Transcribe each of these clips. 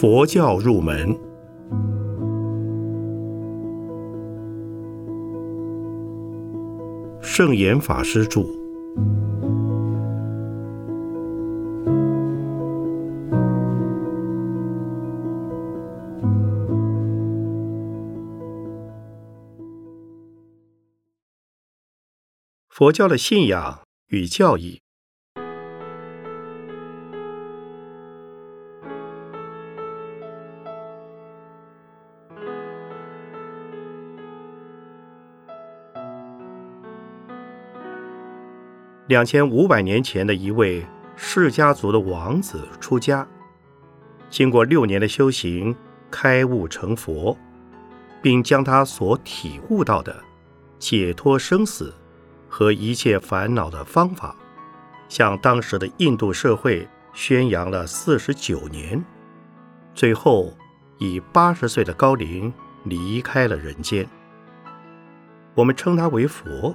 佛教入门，圣严法师著。佛教的信仰与教义。两千五百年前的一位释家族的王子出家，经过六年的修行，开悟成佛，并将他所体悟到的解脱生死和一切烦恼的方法，向当时的印度社会宣扬了四十九年，最后以八十岁的高龄离开了人间。我们称他为佛，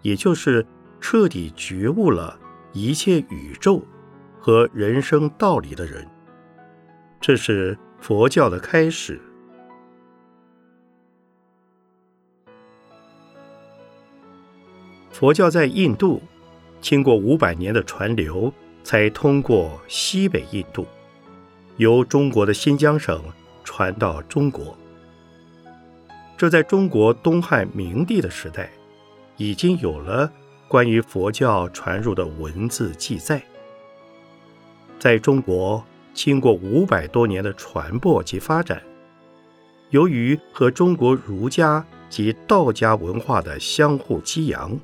也就是。彻底觉悟了一切宇宙和人生道理的人，这是佛教的开始。佛教在印度经过五百年的传流，才通过西北印度，由中国的新疆省传到中国。这在中国东汉明帝的时代，已经有了。关于佛教传入的文字记载，在中国经过五百多年的传播及发展，由于和中国儒家及道家文化的相互激扬，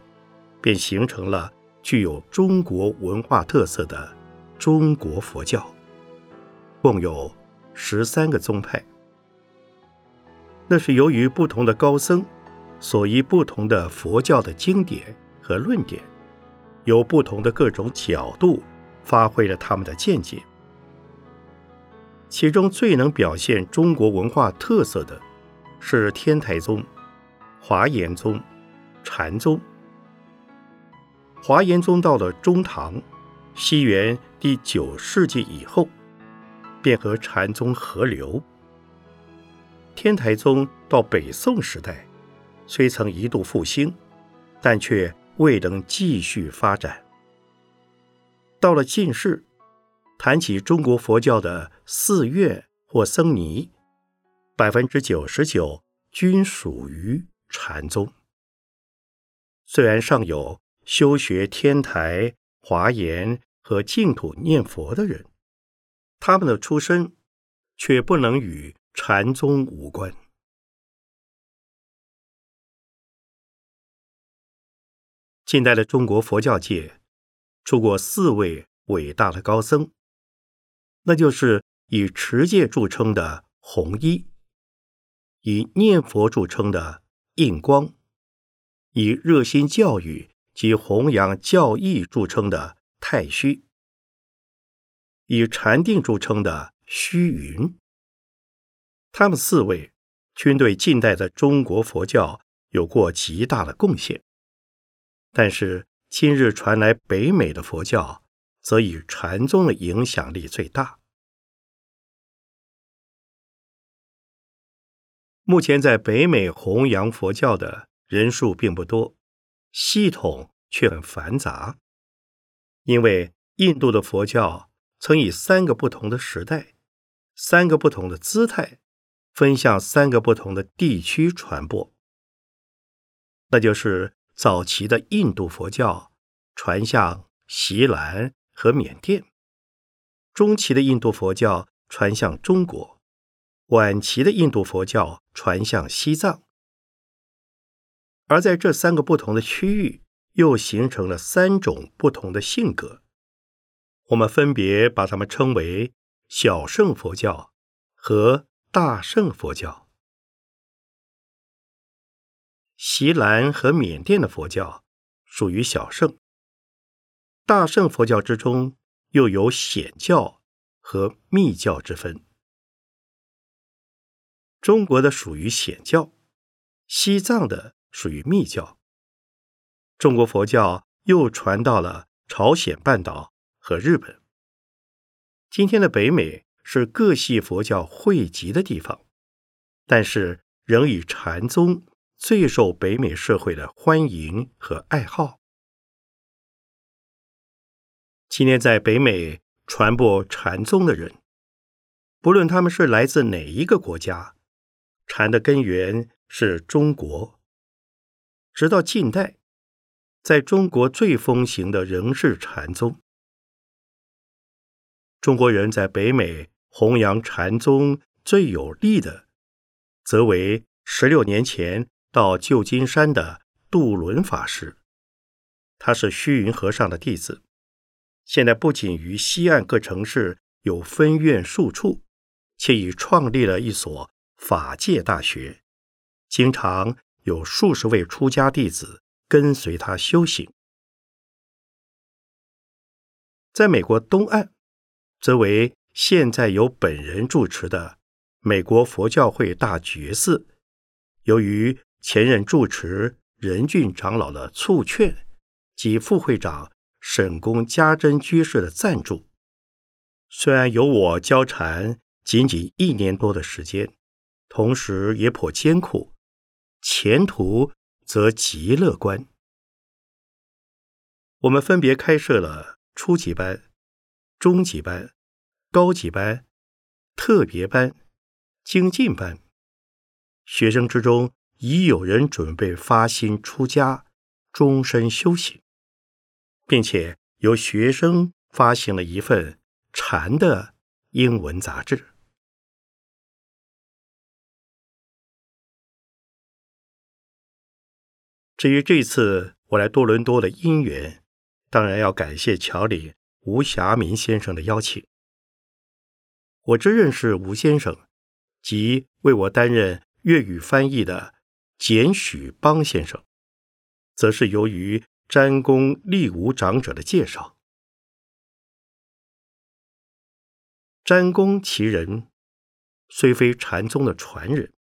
便形成了具有中国文化特色的中国佛教，共有十三个宗派。那是由于不同的高僧所依不同的佛教的经典。和论点，有不同的各种角度，发挥了他们的见解。其中最能表现中国文化特色的，是天台宗、华严宗、禅宗。华严宗到了中唐，西元第九世纪以后，便和禅宗合流。天台宗到北宋时代，虽曾一度复兴，但却。未能继续发展。到了近世，谈起中国佛教的寺院或僧尼，百分之九十九均属于禅宗。虽然尚有修学天台、华严和净土念佛的人，他们的出身却不能与禅宗无关。近代的中国佛教界出过四位伟大的高僧，那就是以持戒著称的弘一，以念佛著称的印光，以热心教育及弘扬教义著称的太虚，以禅定著称的虚云。他们四位均对近代的中国佛教有过极大的贡献。但是今日传来北美的佛教，则以禅宗的影响力最大。目前在北美弘扬佛教的人数并不多，系统却很繁杂。因为印度的佛教曾以三个不同的时代、三个不同的姿态，分向三个不同的地区传播，那就是。早期的印度佛教传向锡兰和缅甸，中期的印度佛教传向中国，晚期的印度佛教传向西藏。而在这三个不同的区域，又形成了三种不同的性格，我们分别把它们称为小乘佛教和大乘佛教。锡兰和缅甸的佛教属于小乘，大乘佛教之中又有显教和密教之分。中国的属于显教，西藏的属于密教。中国佛教又传到了朝鲜半岛和日本。今天的北美是各系佛教汇集的地方，但是仍以禅宗最受北美社会的欢迎和爱好。今天在北美传播禅宗的人，不论他们是来自哪一个国家，禅的根源是中国。直到近代，在中国最风行的仍是禅宗。中国人在北美弘扬禅宗最有力的，则为十六年前到旧金山的杜伦法师。他是虚云和尚的弟子。现在不仅于西岸各城市有分院数处，且已创立了一所法界大学，经常有数十位出家弟子跟随他修行。在美国东岸，则为现在由本人住持的美国佛教会大觉寺，由于前任住持仁俊长老的促劝及副会长。沈公家珍居士的赞助，虽然有我教禅仅仅一年多的时间，同时也颇艰苦，前途则极乐观。我们分别开设了初级班、中级班、高级班、特别班、精进班，学生之中已有人准备发心出家，终身修行。并且由学生发行了一份禅的英文杂志。至于这次我来多伦多的因缘，当然要感谢乔里吴霞明先生的邀请。我只认识吴先生即为我担任粤语翻译的简许邦先生，则是由于。詹公立武长者的介绍。詹公其人，虽非禅宗的传人，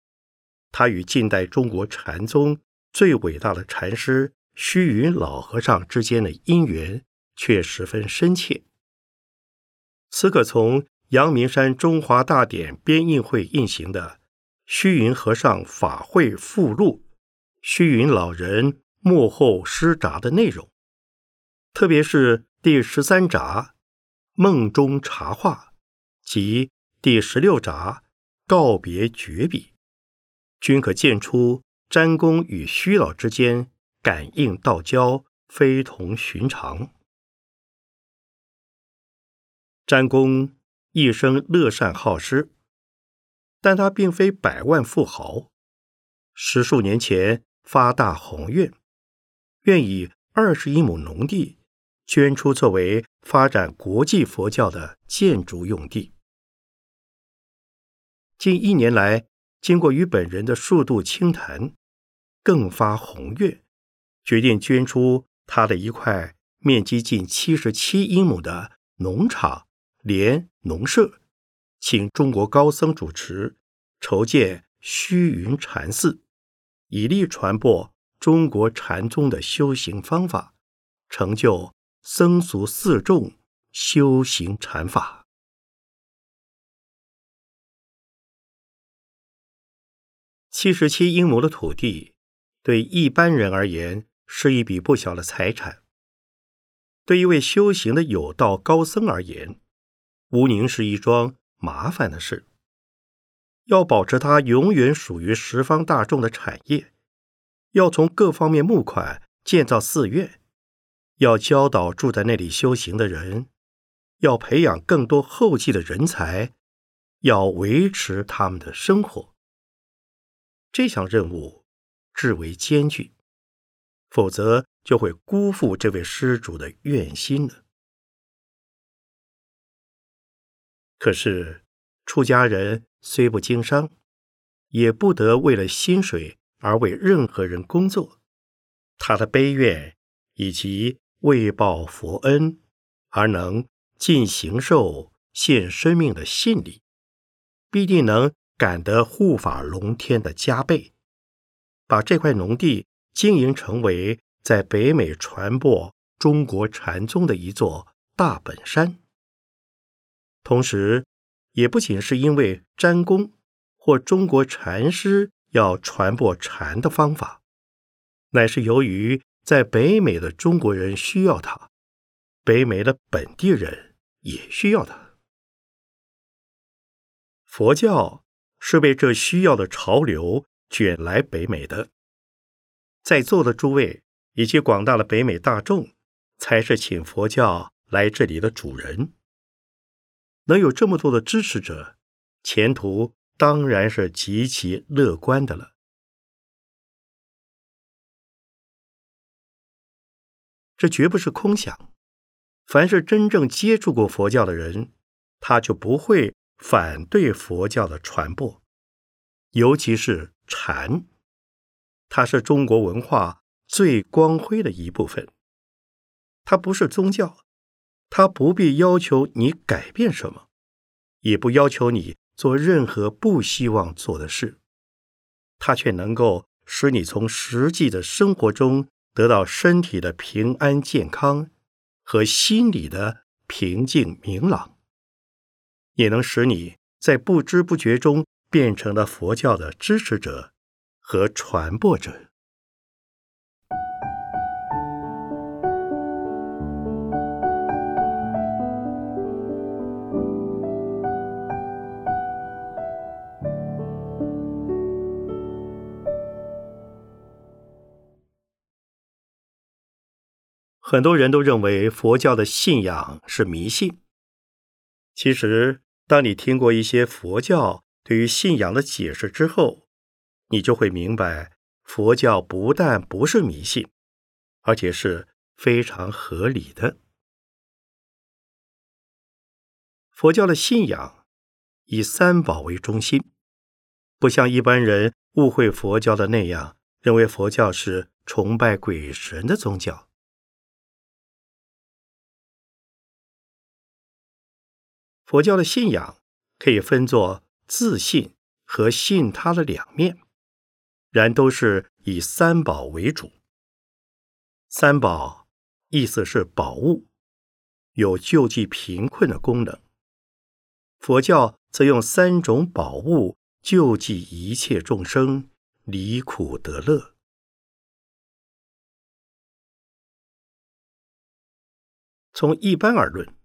他与近代中国禅宗最伟大的禅师虚云老和尚之间的因缘却十分深切。此可从阳明山中华大典编印会印行的虚云和尚法会附录，虚云老人。幕后施札的内容，特别是第十三札“梦中茶话”及第十六札“告别绝笔”，均可见出詹公与虚老之间感应道交，非同寻常。詹公一生乐善好施，但他并非百万富豪，十数年前发大宏愿。愿以二十一亩农地捐出，作为发展国际佛教的建筑用地。近一年来，经过与本人的数度倾谈，更发宏愿，决定捐出他的一块面积近七十七英亩的农场连农舍，请中国高僧主持，筹建虚云禅寺，以利传播。中国禅宗的修行方法，成就僧俗四众修行禅法。七十七英亩的土地，对一般人而言是一笔不小的财产；对一位修行的有道高僧而言，无宁是一桩麻烦的事。要保持它永远属于十方大众的产业。要从各方面募款建造寺院，要教导住在那里修行的人，要培养更多后继的人才，要维持他们的生活。这项任务至为艰巨，否则就会辜负这位施主的愿心了。可是出家人虽不经商，也不得为了薪水。而为任何人工作，他的悲愿以及为报佛恩而能尽行受献生命的信力，必定能感得护法龙天的加倍，把这块农地经营成为在北美传播中国禅宗的一座大本山，同时也不仅是因为沾功或中国禅师要传播禅的方法，乃是由于在北美的中国人需要它，北美的本地人也需要它。佛教是被这需要的潮流卷来北美的。在座的诸位以及广大的北美大众，才是请佛教来这里的主人。能有这么多的支持者，前途当然是极其乐观的了。这绝不是空想。凡是真正接触过佛教的人，他就不会反对佛教的传播，尤其是禅。它是中国文化最光辉的一部分。它不是宗教，它不必要求你改变什么，也不要求你做任何不希望做的事。它却能够使你从实际的生活中得到身体的平安健康和心理的平静明朗，也能使你在不知不觉中变成了佛教的支持者。和传播者，很多人都认为佛教的信仰是迷信。其实，当你听过一些佛教对于信仰的解释之后，你就会明白，佛教不但不是迷信，而且是非常合理的。佛教的信仰以三宝为中心，不像一般人误会佛教的那样，认为佛教是崇拜鬼神的宗教。佛教的信仰可以分作自信和信他的两面。然都是以三宝为主。三宝意思是宝物，有救济贫困的功能。佛教则用三种宝物救济一切众生，离苦得乐。从一般而论，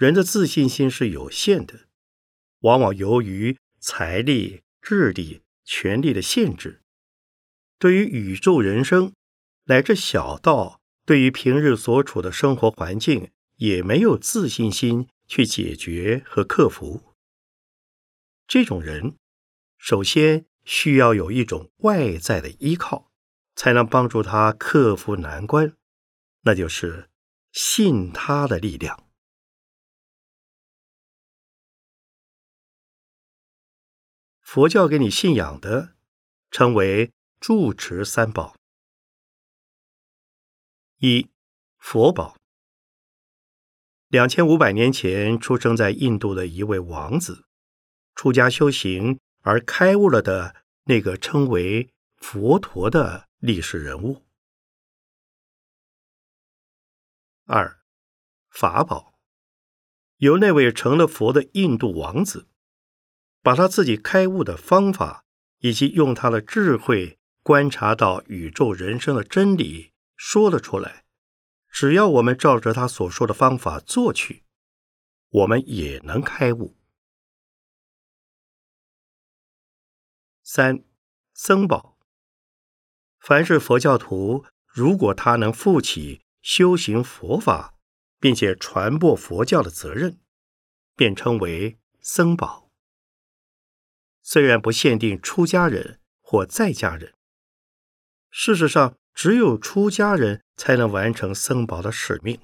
人的自信心是有限的，往往由于财力、智力。权力的限制，对于宇宙人生乃至小到对于平日所处的生活环境，也没有自信心去解决和克服。这种人，首先需要有一种外在的依靠，才能帮助他克服难关，那就是信他的力量。佛教给你信仰的，称为住持三宝。一佛宝。两千五百年前出生在印度的一位王子，出家修行而开悟了的那个称为佛陀的历史人物。二法宝，由那位成了佛的印度王子。把他自己开悟的方法，以及用他的智慧观察到宇宙人生的真理说了出来。只要我们照着他所说的方法做去，我们也能开悟。三僧宝，凡是佛教徒，如果他能负起修行佛法，并且传播佛教的责任，便称为僧宝。虽然不限定出家人或在家人，事实上，只有出家人才能完成僧宝的使命。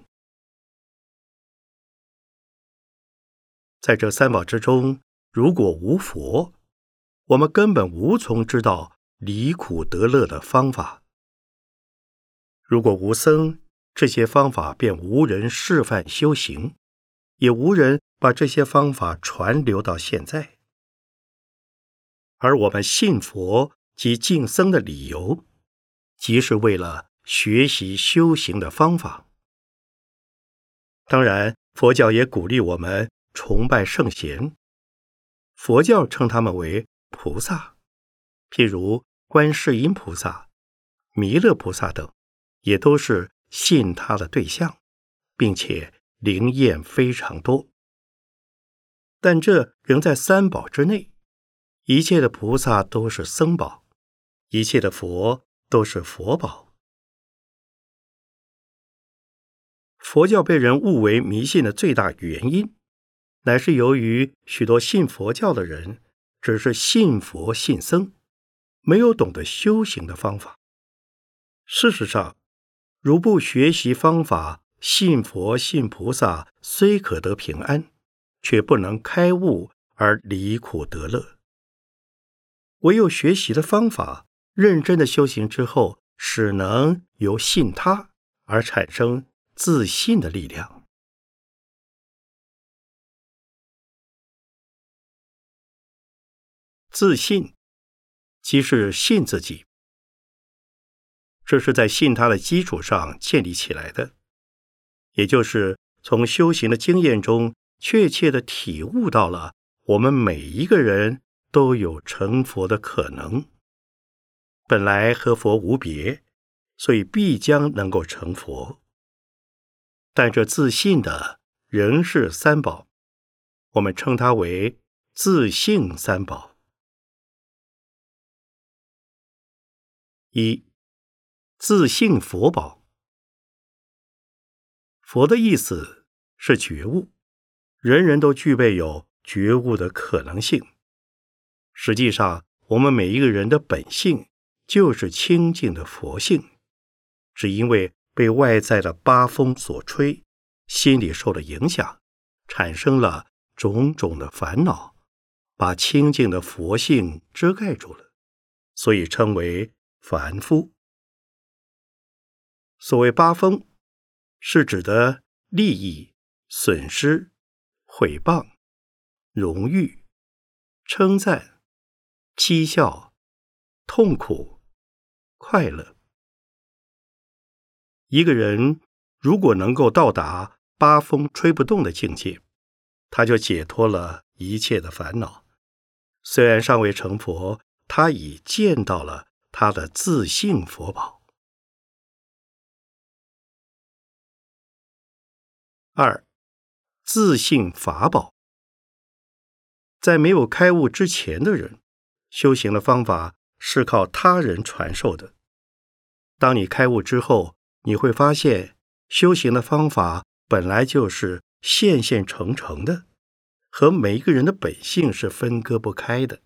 在这三宝之中，如果无佛，我们根本无从知道离苦得乐的方法；如果无僧，这些方法便无人示范修行，也无人把这些方法传流到现在。而我们信佛及敬僧的理由，即是为了学习修行的方法。当然，佛教也鼓励我们崇拜圣贤，佛教称他们为菩萨，譬如观世音菩萨、弥勒菩萨等，也都是信他的对象，并且灵验非常多。但这仍在三宝之内，一切的菩萨都是僧宝，一切的佛都是佛宝。佛教被人误为迷信的最大原因。乃是由于许多信佛教的人只是信佛信僧，没有懂得修行的方法。事实上，如不学习方法，信佛信菩萨虽可得平安，却不能开悟而离苦得乐。唯有学习的方法，认真的修行之后，使能由信他而产生自信的力量。自信，即是信自己。这是在信他的基础上建立起来的，也就是从修行的经验中确切的体悟到了，我们每一个人都有成佛的可能。本来和佛无别，所以必将能够成佛。但这自信的仍是三宝，我们称它为自信三宝。一自信佛宝，佛的意思是觉悟，人人都具备有觉悟的可能性。实际上，我们每一个人的本性就是清净的佛性，只因为被外在的八风所吹，心里受了影响，产生了种种的烦恼，把清净的佛性遮盖住了，所以称为。凡夫，所谓八风，是指的利益、损失、毁谤、荣誉、称赞、讥笑、痛苦、快乐。一个人如果能够到达八风吹不动的境界，他就解脱了一切的烦恼。虽然尚未成佛，他已见到了。他的自信佛宝。二，自信法宝。在没有开悟之前的人，修行的方法是靠他人传授的。当你开悟之后，你会发现修行的方法本来就是现现成成的，和每一个人的本性是分割不开的。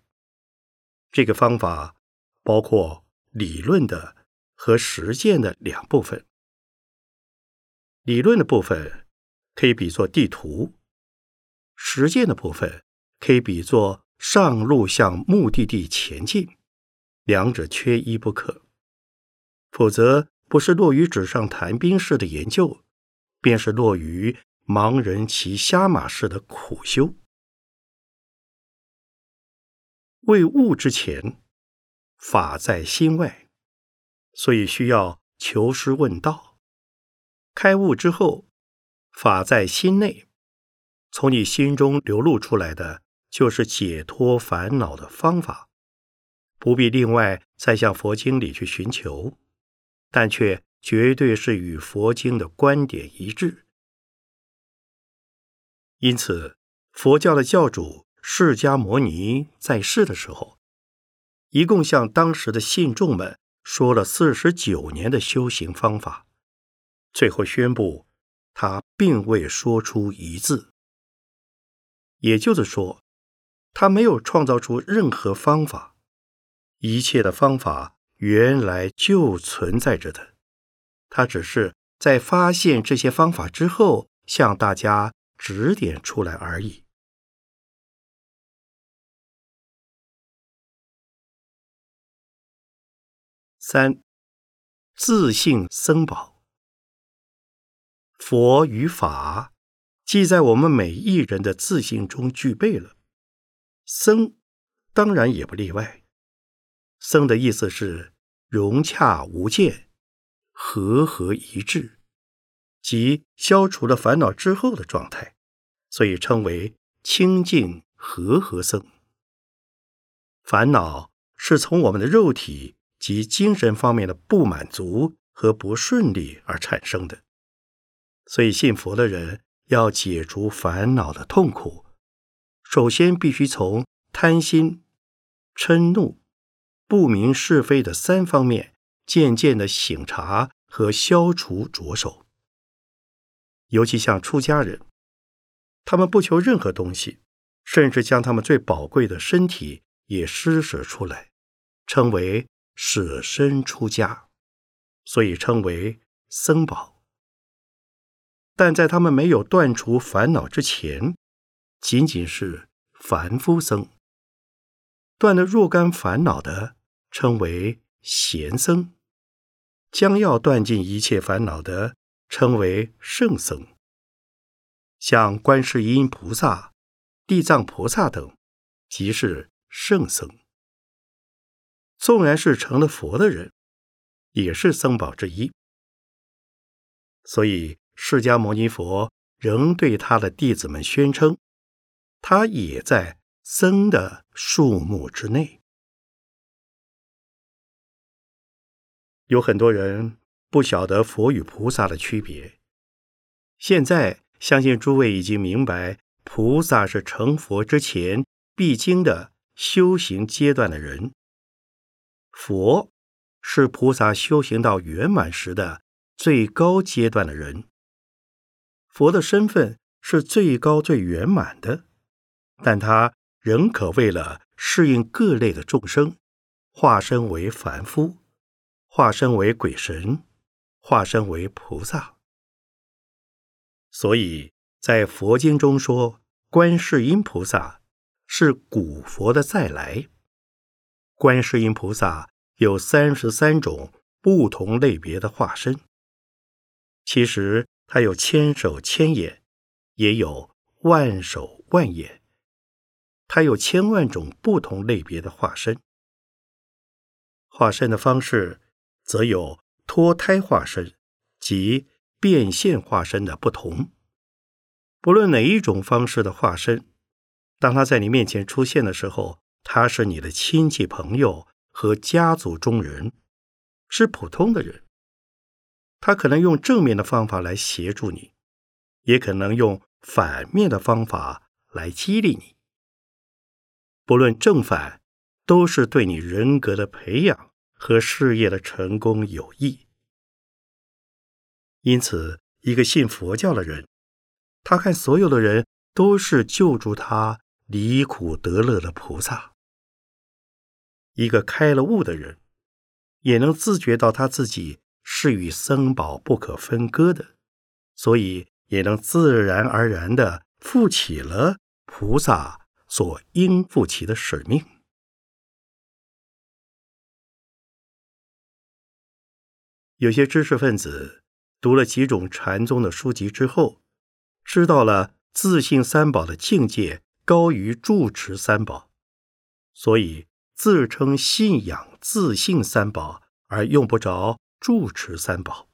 这个方法。包括理论的和实践的两部分。理论的部分可以比作地图，实践的部分可以比作上路向目的地前进，两者缺一不可。否则，不是落于纸上谈兵式的研究，便是落于盲人骑瞎马式的苦修。未悟之前。法在心外，所以需要求师问道。开悟之后，法在心内，从你心中流露出来的就是解脱烦恼的方法，不必另外再向佛经里去寻求，但却绝对是与佛经的观点一致。因此，佛教的教主释迦牟尼在世的时候。一共向当时的信众们说了四十九年的修行方法，最后宣布他并未说出一字。也就是说，他没有创造出任何方法，一切的方法原来就存在着的，他只是在发现这些方法之后向大家指点出来而已。三，自信僧宝。佛与法，既在我们每一人的自信中具备了，僧当然也不例外。僧的意思是融洽无间，和合一致，即消除了烦恼之后的状态，所以称为清净和合僧。烦恼是从我们的肉体及精神方面的不满足和不顺利而产生的。所以，信佛的人要解除烦恼的痛苦，首先必须从贪心、嗔怒、不明是非的三方面渐渐的醒察和消除着手。尤其像出家人，他们不求任何东西，甚至将他们最宝贵的身体也施舍出来，称为舍身出家，所以称为僧宝。但在他们没有断除烦恼之前，仅仅是凡夫僧。断了若干烦恼的，称为贤僧；将要断尽一切烦恼的。称为圣僧，像观世音菩萨、地藏菩萨等，即是圣僧。纵然是成了佛的人，也是僧宝之一。所以，释迦牟尼佛仍对他的弟子们宣称，他也在僧的数目之内。有很多人。不晓得佛与菩萨的区别。现在相信诸位已经明白，菩萨是成佛之前必经的修行阶段的人，佛是菩萨修行到圆满时的最高阶段的人。佛的身份是最高最圆满的，但他仍可为了适应各类的众生，化身为凡夫，化身为鬼神。化身为菩萨，所以在佛经中说，观世音菩萨是古佛的再来。观世音菩萨有三十三种不同类别的化身，其实他有千手千眼，也有万手万眼，他有千万种不同类别的化身。化身的方式则有。脱胎化身及变现化身的不同，不论哪一种方式的化身，当他在你面前出现的时候，他是你的亲戚朋友和家族中人，是普通的人。他可能用正面的方法来协助你，也可能用反面的方法来激励你。不论正反，都是对你人格的培养。和事业的成功有益，因此，一个信佛教的人，他看所有的人都是救助他离苦得乐的菩萨；一个开了悟的人，也能自觉到他自己是与僧宝不可分割的，所以也能自然而然的负起了菩萨所应负起的使命。有些知识分子读了几种禅宗的书籍之后，知道了自信三宝的境界高于住持三宝，所以自称信仰自信三宝，而用不着住持三宝。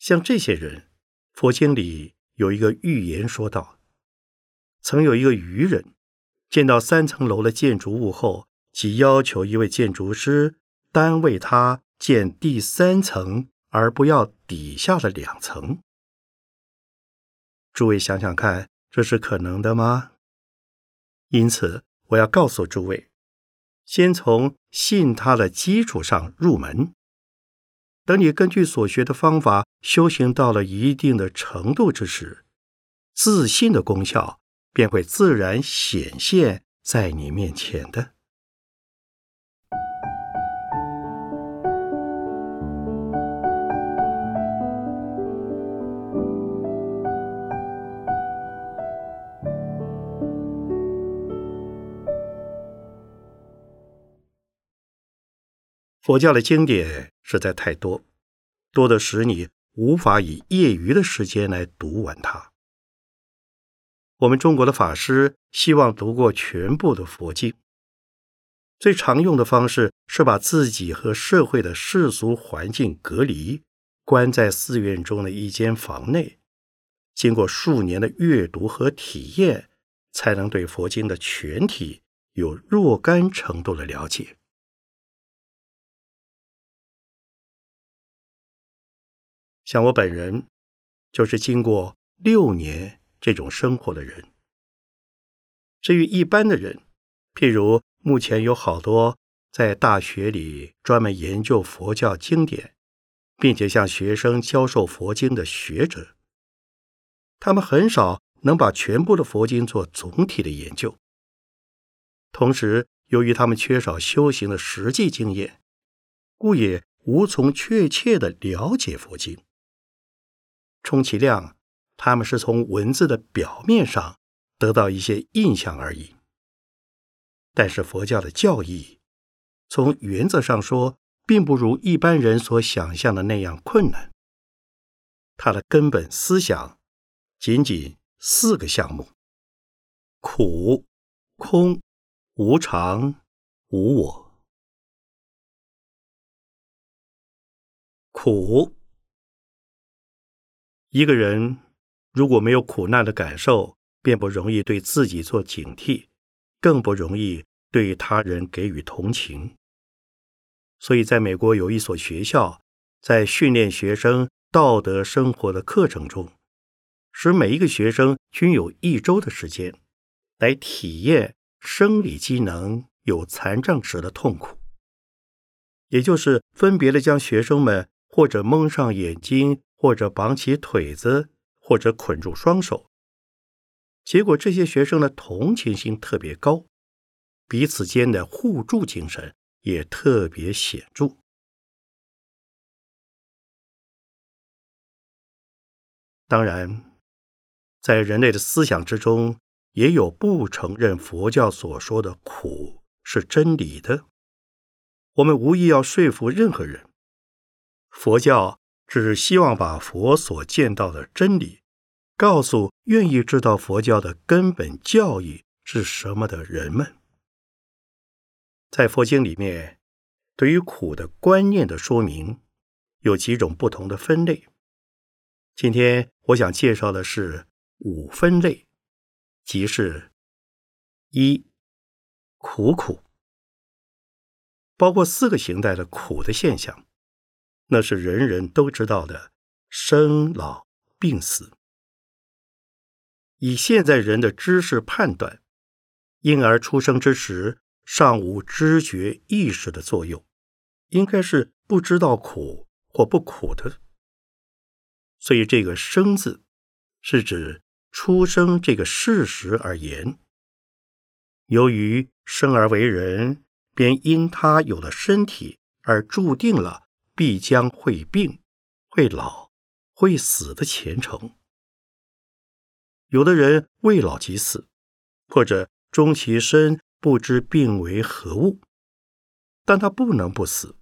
像这些人，佛经里有一个寓言说道：曾有一个愚人见到三层楼的建筑物后，即要求一位建筑师单为他。建第三层，而不要底下的两层。诸位想想看，这是可能的吗？因此，我要告诉诸位，先从信他的基础上入门。等你根据所学的方法修行到了一定的程度之时，自信的功效便会自然显现在你面前的。佛教的经典实在太多，多的使你无法以业余的时间来读完它。我们中国的法师希望读过全部的佛经，最常用的方式是把自己和社会的世俗环境隔离，关在寺院中的一间房内，经过数年的阅读和体验，才能对佛经的全体有若干程度的了解。像我本人，就是经过六年这种生活的人。至于一般的人，譬如目前有好多在大学里专门研究佛教经典，并且向学生教授佛经的学者，他们很少能把全部的佛经做总体的研究。同时，由于他们缺少修行的实际经验，故也无从确切的了解佛经。充其量，他们是从文字的表面上。得到一些印象而已。但是佛教的教义，从原则上说，并不如一般人所想象的那样困难。它的根本思想仅仅四个项目：苦、空、无常、无我。苦，一个人如果没有苦难的感受，便不容易对自己做警惕，更不容易对他人给予同情。所以，在美国有一所学校，在训练学生道德生活的课程中，使每一个学生均有一周的时间来体验生理机能有残障时的痛苦，也就是分别的将学生们或者蒙上眼睛，或者绑起腿子，或者捆住双手。结果，这些学生的同情心特别高，彼此间的互助精神也特别显著。当然，在人类的思想之中，也有不承认佛教所说的苦是真理的。我们无意要说服任何人，佛教只是希望把佛所见到的真理。告诉愿意知道佛教的根本教义是什么的人们，在佛经里面，对于苦的观念的说明有几种不同的分类。今天我想介绍的是五分类，即是一苦苦，包括四个形态的苦的现象，那是人人都知道的生老病死。以现在人的知识判断，婴儿出生之时尚无知觉意识的作用，应该是不知道苦或不苦的。所以这个“生”字是指出生这个事实而言。由于生而为人，便因他有了身体而注定了必将会病、会老、会死的前程。有的人未老即死，或者终其身不知病为何物，但他不能不死。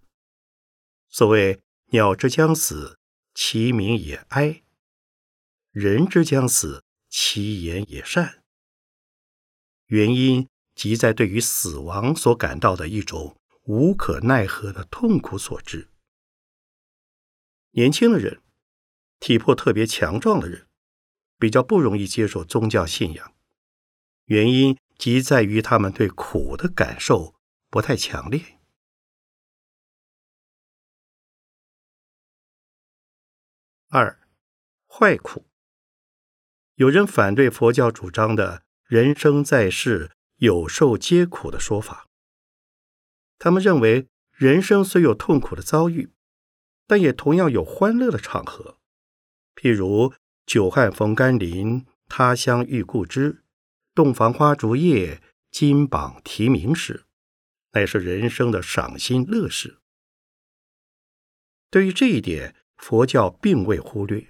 所谓“鸟之将死，其鸣也哀；人之将死，其言也善。”原因即在对于死亡所感到的一种无可奈何的痛苦所致。年轻的人，体魄特别强壮的人。比较不容易接受宗教信仰，原因即在于他们对苦的感受不太强烈。二，坏苦。有人反对佛教主张的人生在世有受皆苦的说法，他们认为人生虽有痛苦的遭遇，但也同样有欢乐的场合，譬如。久旱逢甘霖，他乡遇故知。洞房花烛夜，金榜题名时，乃是人生的赏心乐事。对于这一点，佛教并未忽略。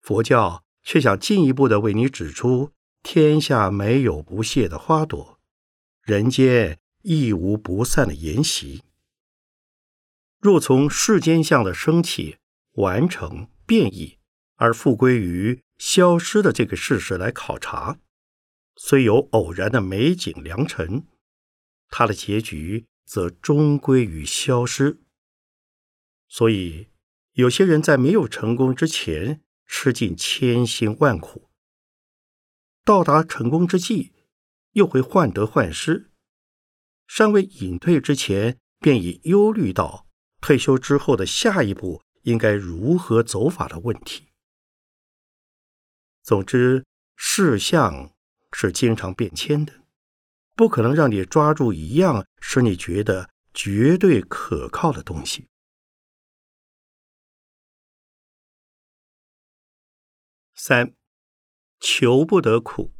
佛教却想进一步的为你指出：天下没有不谢的花朵，人间亦无不散的筵席。若从世间相的升起、完成、变异。而复归于消失的这个事实来考察，虽有偶然的美景良辰，它的结局则终归于消失。所以，有些人在没有成功之前吃尽千辛万苦，到达成功之际，又会患得患失，尚未隐退之前，便已忧虑到退休之后的下一步应该如何走法的问题。总之，事项是经常变迁的，不可能让你抓住一样使你觉得绝对可靠的东西。三，求不得苦。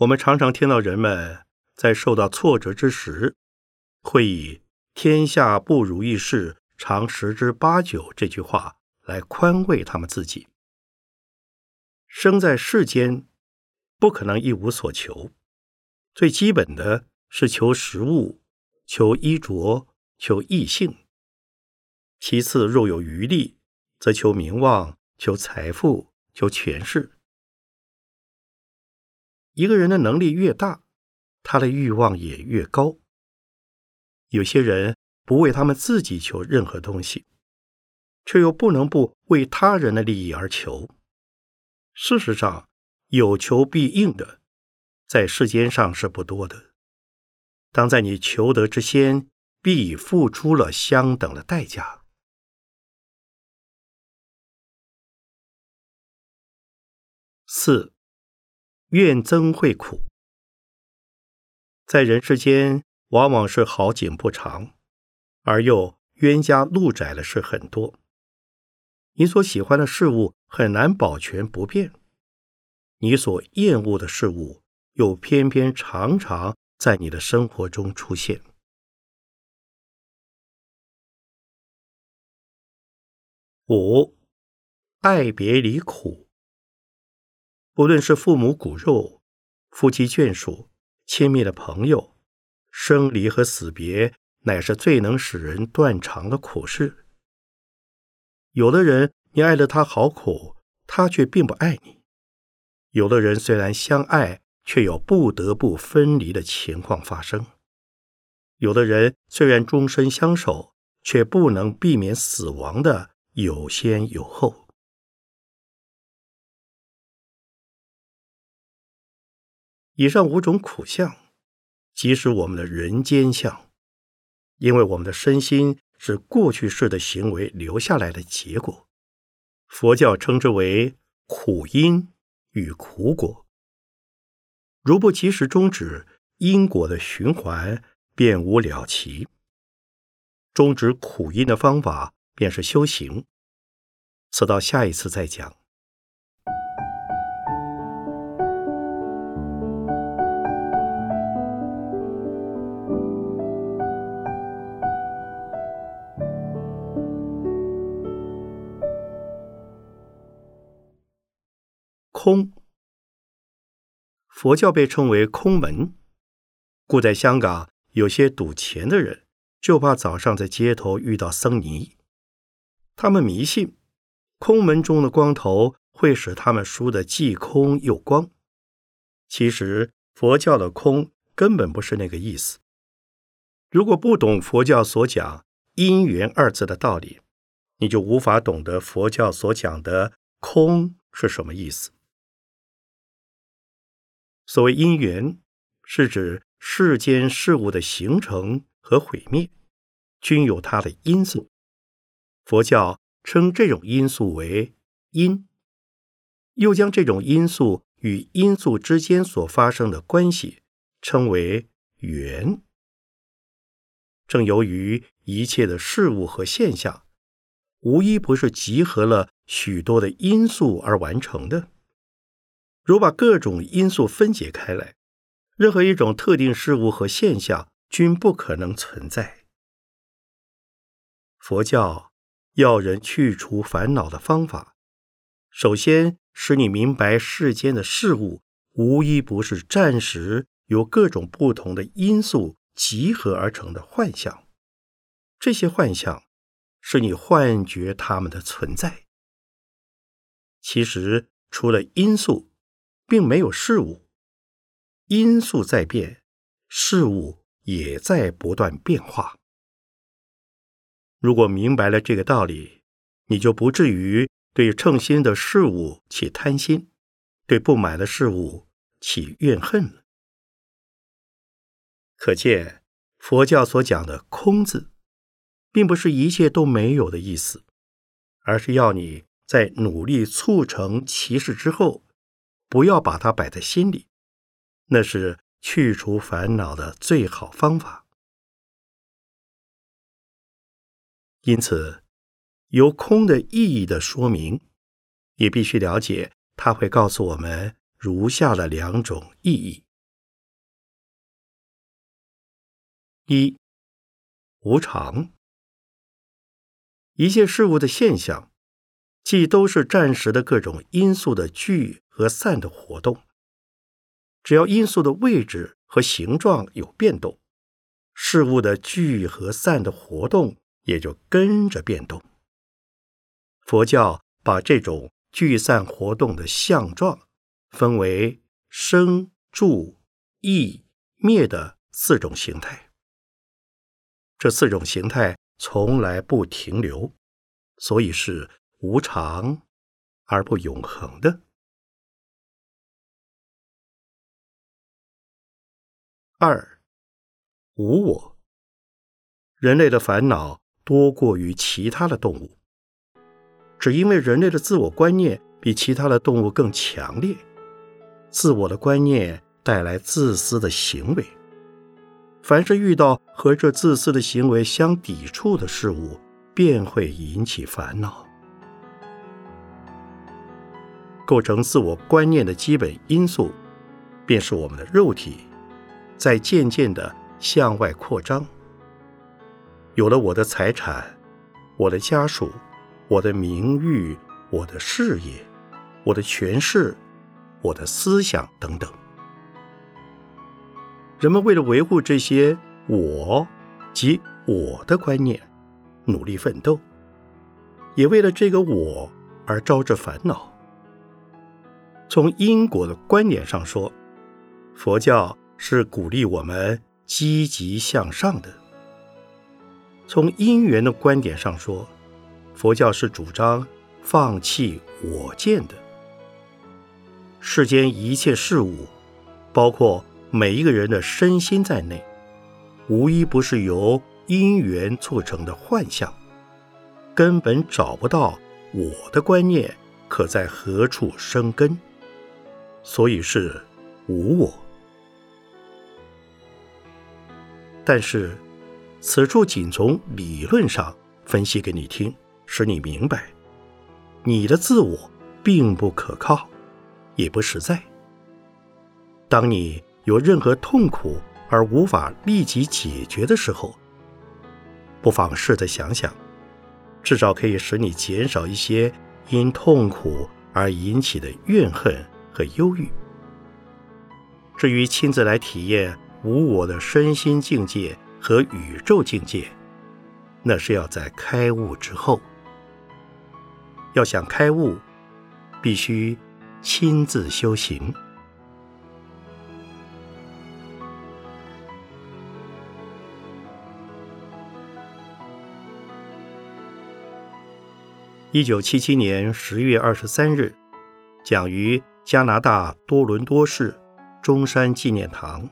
我们常常听到人们在受到挫折之时，会以“天下不如意事常十之八九”这句话来宽慰他们自己。生在世间，不可能一无所求，最基本的是求食物、求衣着、求异性；其次，若有余力，则求名望。求财富，求权势。一个人的能力越大，他的欲望也越高。有些人不为他们自己求任何东西，却又不能不为他人的利益而求。事实上，有求必应的，在世间上是不多的。当在你求得之先，必已付出了相等的代价。四，愿增会苦，在人世间往往是好景不长，而又冤家路窄的事很多。你所喜欢的事物很难保全不变，你所厌恶的事物又偏偏常常在你的生活中出现。五，爱别离苦。无论是父母骨肉、夫妻眷属、亲密的朋友，生离和死别，乃是最能使人断肠的苦事。有的人，你爱的他好苦，他却并不爱你；有的人虽然相爱，却有不得不分离的情况发生；有的人虽然终身相守，却不能避免死亡的有先有后。以上五种苦相，即是我们的人间相，因为我们的身心是过去式的行为留下来的结果。佛教称之为苦因与苦果。如不及时终止因果的循环，便无了期。终止苦因的方法，便是修行。此到下一次再讲。空，佛教被称为空门，故在香港有些赌钱的人就怕早上在街头遇到僧尼，他们迷信空门中的光头会使他们输得既空又光。其实佛教的空根本不是那个意思。如果不懂佛教所讲因缘二字的道理，你就无法懂得佛教所讲的空是什么意思。所谓因缘，是指世间事物的形成和毁灭，均有它的因素。佛教称这种因素为因，又将这种因素与因素之间所发生的关系称为缘。正由于一切的事物和现象，无一不是集合了许多的因素而完成的。如把各种因素分解开来，任何一种特定事物和现象均不可能存在。佛教要人去除烦恼的方法，首先使你明白世间的事物无一不是暂时由各种不同的因素集合而成的幻象。这些幻象是你幻觉它们的存在。其实除了因素。并没有事物，因素在变，事物也在不断变化。如果明白了这个道理，你就不至于对称心的事物起贪心，对不满的事物起怨恨了。可见佛教所讲的“空”字，并不是一切都没有的意思，而是要你在努力促成其事之后，不要把它摆在心里，那是去除烦恼的最好方法。因此，由空的意义的说明，也必须了解，它会告诉我们如下的两种意义：一、无常。一切事物的现象，既都是暂时的各种因素的聚和散的活动。只要因素的位置和形状有变动，事物的聚和散的活动。也就跟着变动。佛教把这种聚散活动的相状分为生、住、异、灭的四种形态。这四种形态从来不停留，所以是无常而不永恒的。二，无我。人类的烦恼。多过于其他的动物，只因为人类的自我观念比其他的动物更强烈。自我的观念带来自私的行为，凡是遇到和这自私的行为相抵触的事物，便会引起烦恼。构成自我观念的基本因素，便是我们的肉体，在渐渐的向外扩张。有了我的财产，我的家属，我的名誉，我的事业，我的权势，我的思想等等。人们为了维护这些“我”及“我的”观念，努力奋斗，也为了这个“我”而招致烦恼。从因果的观点上说，佛教是鼓励我们积极向上的。从因缘的观点上说，佛教是主张放弃我见的。世间一切事物，包括每一个人的身心在内，无一不是由因缘促成的幻象，根本找不到我的观念可在何处生根，所以是无我。但是。此处仅从理论上分析给你听，使你明白，你的自我并不可靠，也不实在。当你有任何痛苦而无法立即解决的时候，不妨试着想想，至少可以使你减少一些因痛苦而引起的怨恨和忧郁。至于亲自来体验无我的身心境界，和宇宙境界，那是要在开悟之后。要想开悟，必须亲自修行。一九七七年十月二十三日，讲于加拿大多伦多市中山纪念堂。